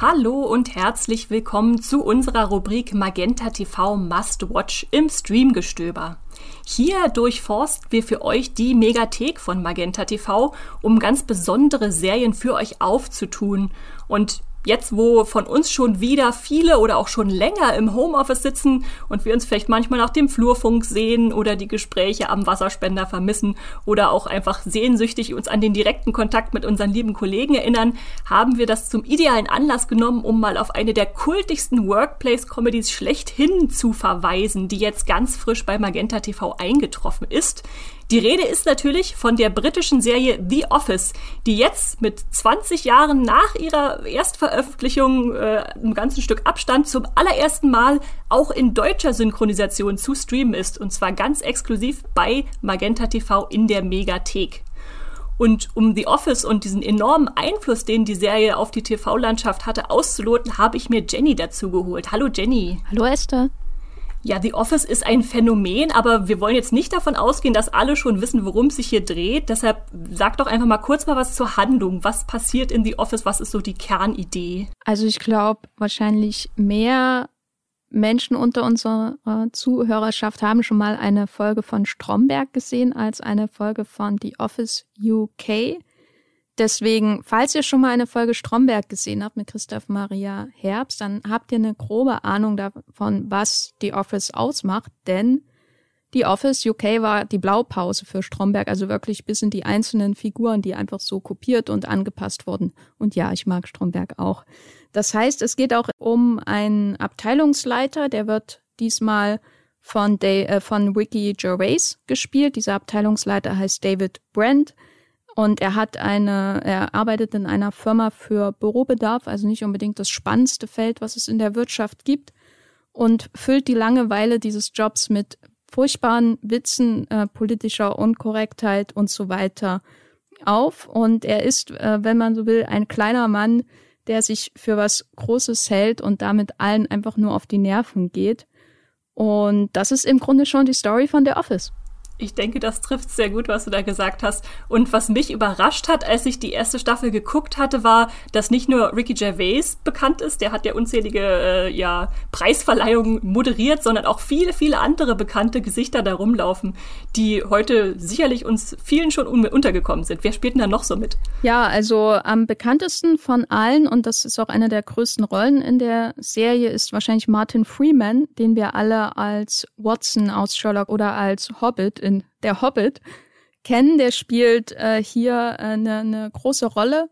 Hallo und herzlich willkommen zu unserer Rubrik Magenta TV Must Watch im Streamgestöber. Hier durchforsten wir für euch die Megathek von Magenta TV, um ganz besondere Serien für euch aufzutun. Und jetzt, wo von uns schon wieder viele oder auch schon länger im Homeoffice sitzen und wir uns vielleicht manchmal nach dem Flurfunk sehen oder die Gespräche am Wasserspender vermissen oder auch einfach sehnsüchtig uns an den direkten Kontakt mit unseren lieben Kollegen erinnern, haben wir das zum idealen Anlass genommen, um mal auf eine der kultigsten Workplace-Comedies schlechthin zu verweisen, die jetzt ganz frisch bei Magenta TV eingetroffen ist. Die Rede ist natürlich von der britischen Serie The Office, die jetzt mit 20 Jahren nach ihrer Erstveröffentlichung äh, ein ganzes Stück Abstand zum allerersten Mal auch in deutscher Synchronisation zu streamen ist. Und zwar ganz exklusiv bei Magenta TV in der Megathek. Und um The Office und diesen enormen Einfluss, den die Serie auf die TV-Landschaft hatte, auszuloten, habe ich mir Jenny dazu geholt. Hallo Jenny. Hallo Esther. Ja, The Office ist ein Phänomen, aber wir wollen jetzt nicht davon ausgehen, dass alle schon wissen, worum es sich hier dreht. Deshalb sag doch einfach mal kurz mal was zur Handlung. Was passiert in The Office? Was ist so die Kernidee? Also ich glaube, wahrscheinlich mehr Menschen unter unserer Zuhörerschaft haben schon mal eine Folge von Stromberg gesehen als eine Folge von The Office UK. Deswegen, falls ihr schon mal eine Folge Stromberg gesehen habt mit Christoph Maria Herbst, dann habt ihr eine grobe Ahnung davon, was die Office ausmacht, denn die Office UK war die Blaupause für Stromberg, also wirklich bis in die einzelnen Figuren, die einfach so kopiert und angepasst wurden. Und ja, ich mag Stromberg auch. Das heißt, es geht auch um einen Abteilungsleiter, der wird diesmal von, Day, äh, von Ricky Gervais gespielt. Dieser Abteilungsleiter heißt David Brent. Und er hat eine, er arbeitet in einer Firma für Bürobedarf, also nicht unbedingt das spannendste Feld, was es in der Wirtschaft gibt, und füllt die Langeweile dieses Jobs mit furchtbaren Witzen, äh, politischer Unkorrektheit und so weiter auf. Und er ist, äh, wenn man so will, ein kleiner Mann, der sich für was Großes hält und damit allen einfach nur auf die Nerven geht. Und das ist im Grunde schon die Story von The Office. Ich denke, das trifft sehr gut, was du da gesagt hast. Und was mich überrascht hat, als ich die erste Staffel geguckt hatte, war, dass nicht nur Ricky Gervais bekannt ist, der hat ja unzählige äh, ja, Preisverleihungen moderiert, sondern auch viele, viele andere bekannte Gesichter da rumlaufen, die heute sicherlich uns vielen schon untergekommen sind. Wer spielt denn da noch so mit? Ja, also am bekanntesten von allen, und das ist auch eine der größten Rollen in der Serie, ist wahrscheinlich Martin Freeman, den wir alle als Watson aus Sherlock oder als Hobbit in Der Hobbit kennen. Der spielt äh, hier eine, äh, eine große Rolle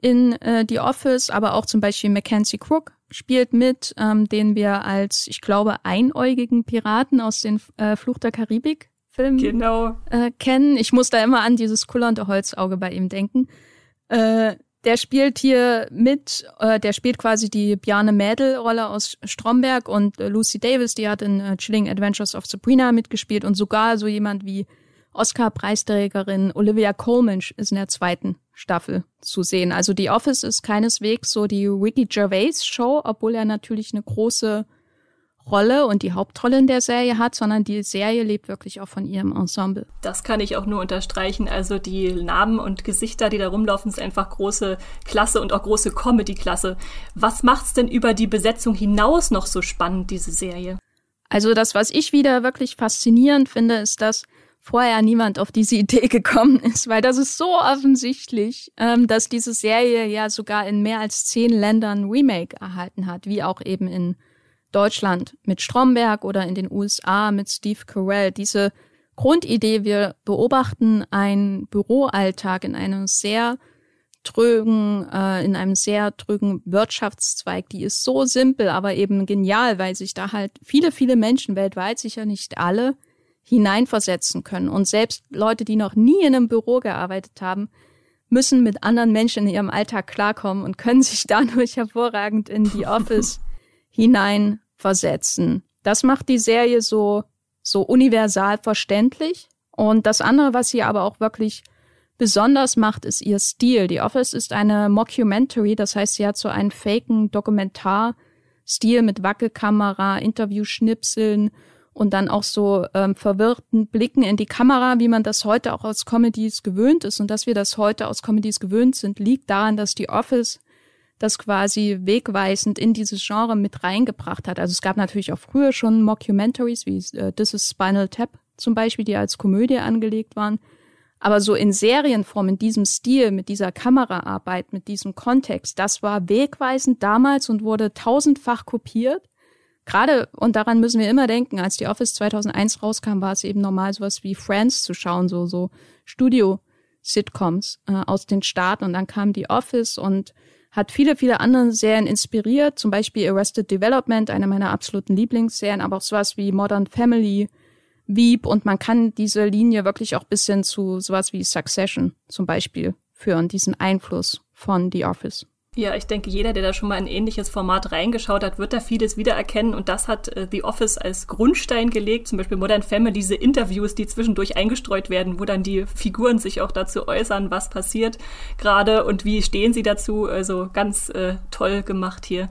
in äh, The Office, aber auch zum Beispiel Mackenzie Crook spielt mit, ähm, den wir als, ich glaube, einäugigen Piraten aus den äh, Fluch der Karibik Filmen genau. äh, kennen. Ich muss da immer an dieses kullernde Holzauge bei ihm denken. Äh, der spielt hier mit, äh, der spielt quasi die Bjarne Mädel-Rolle aus Stromberg und äh, Lucy Davis, die hat in äh, Chilling Adventures of Sabrina mitgespielt und sogar so jemand wie Oscar-Preisträgerin Olivia Colman ist in der zweiten Staffel zu sehen. Also die Office ist keineswegs so die Ricky Gervais Show, obwohl er natürlich eine große Rolle und die Hauptrolle in der Serie hat, sondern die Serie lebt wirklich auch von ihrem Ensemble. Das kann ich auch nur unterstreichen. Also die Namen und Gesichter, die da rumlaufen, ist einfach große Klasse und auch große Comedy-Klasse. Was macht's denn über die Besetzung hinaus noch so spannend, diese Serie? Also das, was ich wieder wirklich faszinierend finde, ist, dass vorher niemand auf diese Idee gekommen ist, weil das ist so offensichtlich, ähm, dass diese Serie ja sogar in mehr als zehn Ländern Remake erhalten hat, wie auch eben in Deutschland mit Stromberg oder in den USA mit Steve Carell. Diese Grundidee, wir beobachten einen Büroalltag in einem sehr trögen, äh, in einem sehr trögen Wirtschaftszweig, die ist so simpel, aber eben genial, weil sich da halt viele, viele Menschen weltweit, sicher nicht alle, hineinversetzen können. Und selbst Leute, die noch nie in einem Büro gearbeitet haben, müssen mit anderen Menschen in ihrem Alltag klarkommen und können sich dadurch hervorragend in die Office hineinversetzen. Das macht die Serie so, so universal verständlich. Und das andere, was sie aber auch wirklich besonders macht, ist ihr Stil. Die Office ist eine Mockumentary, das heißt, sie hat so einen faken Dokumentarstil mit Wackelkamera, Interviewschnipseln und dann auch so ähm, verwirrten Blicken in die Kamera, wie man das heute auch aus Comedies gewöhnt ist. Und dass wir das heute aus Comedies gewöhnt sind, liegt daran, dass die Office das quasi wegweisend in dieses Genre mit reingebracht hat. Also es gab natürlich auch früher schon Mockumentaries wie äh, This is Spinal Tap zum Beispiel, die als Komödie angelegt waren. Aber so in Serienform, in diesem Stil, mit dieser Kameraarbeit, mit diesem Kontext, das war wegweisend damals und wurde tausendfach kopiert. Gerade, und daran müssen wir immer denken, als die Office 2001 rauskam, war es eben normal, sowas wie Friends zu schauen, so, so Studio-Sitcoms äh, aus den Staaten. Und dann kam die Office und hat viele, viele andere Serien inspiriert, zum Beispiel Arrested Development, eine meiner absoluten Lieblingsserien, aber auch sowas wie Modern Family, Veep und man kann diese Linie wirklich auch bis hin zu sowas wie Succession zum Beispiel führen, diesen Einfluss von The Office. Ja, ich denke, jeder, der da schon mal ein ähnliches Format reingeschaut hat, wird da vieles wiedererkennen. Und das hat äh, The Office als Grundstein gelegt. Zum Beispiel Modern Family, diese Interviews, die zwischendurch eingestreut werden, wo dann die Figuren sich auch dazu äußern, was passiert gerade und wie stehen sie dazu. Also ganz äh, toll gemacht hier.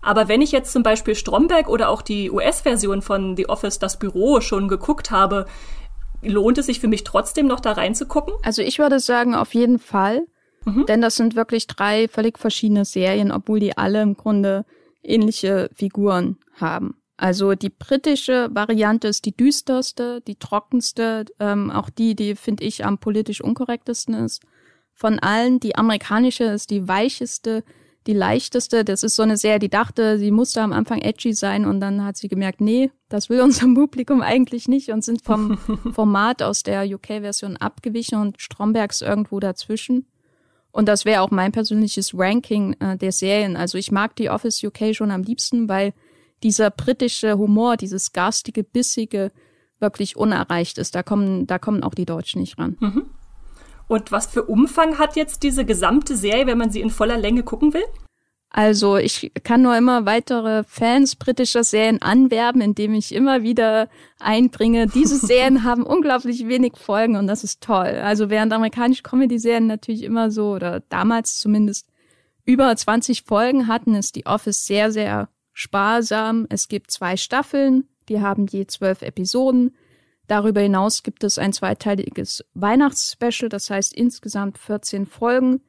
Aber wenn ich jetzt zum Beispiel Stromberg oder auch die US-Version von The Office, das Büro, schon geguckt habe, lohnt es sich für mich trotzdem noch da reinzugucken? Also ich würde sagen, auf jeden Fall. Mhm. Denn das sind wirklich drei völlig verschiedene Serien, obwohl die alle im Grunde ähnliche Figuren haben. Also die britische Variante ist die düsterste, die trockenste, ähm, auch die, die finde ich am politisch unkorrektesten ist. Von allen, die amerikanische ist die weicheste, die leichteste. Das ist so eine Serie, die dachte, sie musste am Anfang edgy sein und dann hat sie gemerkt, nee, das will unser Publikum eigentlich nicht und sind vom Format aus der UK-Version abgewichen und Strombergs irgendwo dazwischen. Und das wäre auch mein persönliches Ranking äh, der Serien. Also ich mag die Office UK schon am liebsten, weil dieser britische Humor, dieses garstige, bissige wirklich unerreicht ist. Da kommen, da kommen auch die Deutschen nicht ran. Mhm. Und was für Umfang hat jetzt diese gesamte Serie, wenn man sie in voller Länge gucken will? Also ich kann nur immer weitere Fans britischer Serien anwerben, indem ich immer wieder einbringe. Diese Serien haben unglaublich wenig Folgen und das ist toll. Also während amerikanische Comedy-Serien natürlich immer so oder damals zumindest über 20 Folgen hatten, ist die Office sehr, sehr sparsam. Es gibt zwei Staffeln, die haben je zwölf Episoden. Darüber hinaus gibt es ein zweiteiliges Weihnachtsspecial, das heißt insgesamt 14 Folgen.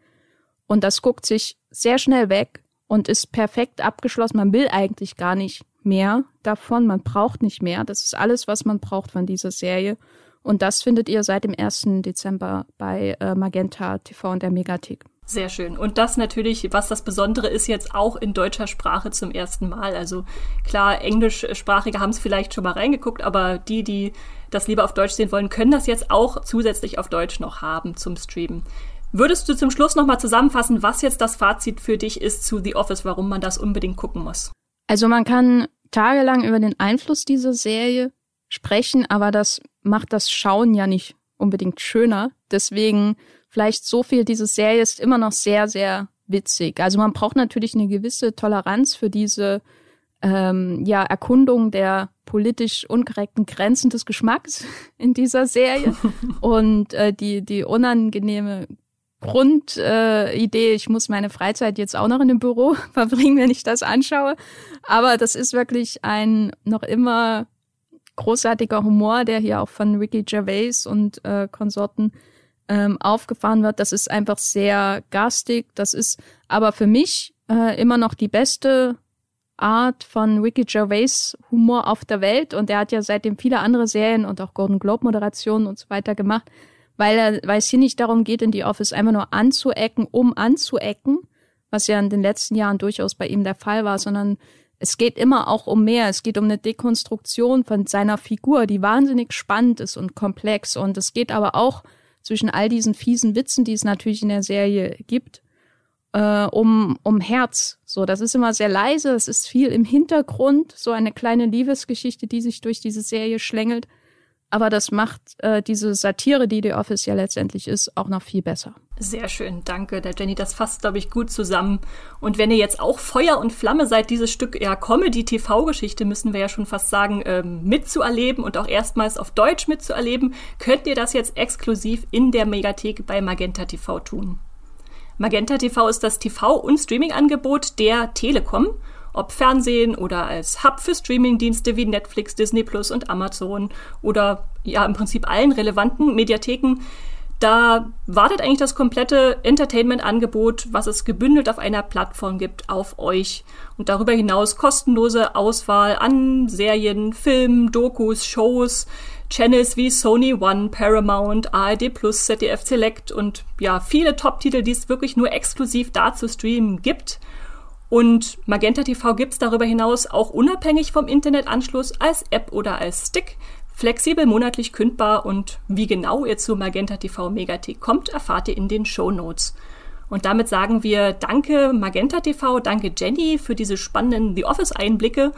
Und das guckt sich sehr schnell weg und ist perfekt abgeschlossen. Man will eigentlich gar nicht mehr davon, man braucht nicht mehr. Das ist alles, was man braucht von dieser Serie. Und das findet ihr seit dem 1. Dezember bei äh, Magenta TV und der Megathek. Sehr schön. Und das natürlich, was das Besondere ist, jetzt auch in deutscher Sprache zum ersten Mal. Also klar, Englischsprachige haben es vielleicht schon mal reingeguckt, aber die, die das lieber auf Deutsch sehen wollen, können das jetzt auch zusätzlich auf Deutsch noch haben zum Streamen. Würdest du zum Schluss nochmal zusammenfassen, was jetzt das Fazit für dich ist zu The Office, warum man das unbedingt gucken muss? Also man kann tagelang über den Einfluss dieser Serie sprechen, aber das macht das Schauen ja nicht unbedingt schöner. Deswegen vielleicht so viel, diese Serie ist immer noch sehr, sehr witzig. Also man braucht natürlich eine gewisse Toleranz für diese ähm, ja, Erkundung der politisch unkorrekten Grenzen des Geschmacks in dieser Serie und äh, die, die unangenehme Grundidee, äh, ich muss meine Freizeit jetzt auch noch in dem Büro verbringen, wenn ich das anschaue. Aber das ist wirklich ein noch immer großartiger Humor, der hier auch von Ricky Gervais und äh, Konsorten ähm, aufgefahren wird. Das ist einfach sehr garstig. Das ist aber für mich äh, immer noch die beste Art von Ricky Gervais Humor auf der Welt. Und er hat ja seitdem viele andere Serien und auch Golden Globe Moderationen und so weiter gemacht weil, er, weil es hier nicht darum geht, in die Office einfach nur anzuecken, um anzuecken, was ja in den letzten Jahren durchaus bei ihm der Fall war, sondern es geht immer auch um mehr. Es geht um eine Dekonstruktion von seiner Figur, die wahnsinnig spannend ist und komplex. Und es geht aber auch zwischen all diesen fiesen Witzen, die es natürlich in der Serie gibt, äh, um, um Herz. So, das ist immer sehr leise, es ist viel im Hintergrund, so eine kleine Liebesgeschichte, die sich durch diese Serie schlängelt aber das macht äh, diese Satire, die The Office ja letztendlich ist, auch noch viel besser. Sehr schön, danke, der Jenny. Das fasst, glaube ich, gut zusammen. Und wenn ihr jetzt auch Feuer und Flamme seid, dieses Stück ja Comedy-TV-Geschichte, müssen wir ja schon fast sagen, ähm, mitzuerleben und auch erstmals auf Deutsch mitzuerleben, könnt ihr das jetzt exklusiv in der Megathek bei Magenta TV tun. Magenta TV ist das TV- und Streaming-Angebot der Telekom ob Fernsehen oder als Hub für Streamingdienste wie Netflix, Disney Plus und Amazon oder ja im Prinzip allen relevanten Mediatheken. Da wartet eigentlich das komplette Entertainment-Angebot, was es gebündelt auf einer Plattform gibt, auf euch. Und darüber hinaus kostenlose Auswahl an Serien, Filmen, Dokus, Shows, Channels wie Sony One, Paramount, ARD Plus, ZDF Select und ja, viele Top-Titel, die es wirklich nur exklusiv da zu streamen gibt. Und Magenta TV gibt es darüber hinaus auch unabhängig vom Internetanschluss als App oder als Stick Flexibel monatlich kündbar und wie genau ihr zu Magenta TV Megathek kommt, erfahrt ihr in den Show Notes. Und damit sagen wir Danke Magenta TV, danke Jenny für diese spannenden The Office Einblicke.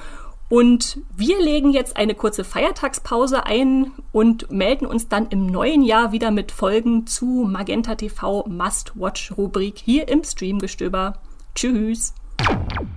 Und wir legen jetzt eine kurze Feiertagspause ein und melden uns dann im neuen Jahr wieder mit Folgen zu Magenta TV Must Watch Rubrik hier im Streamgestöber. Tschüss! you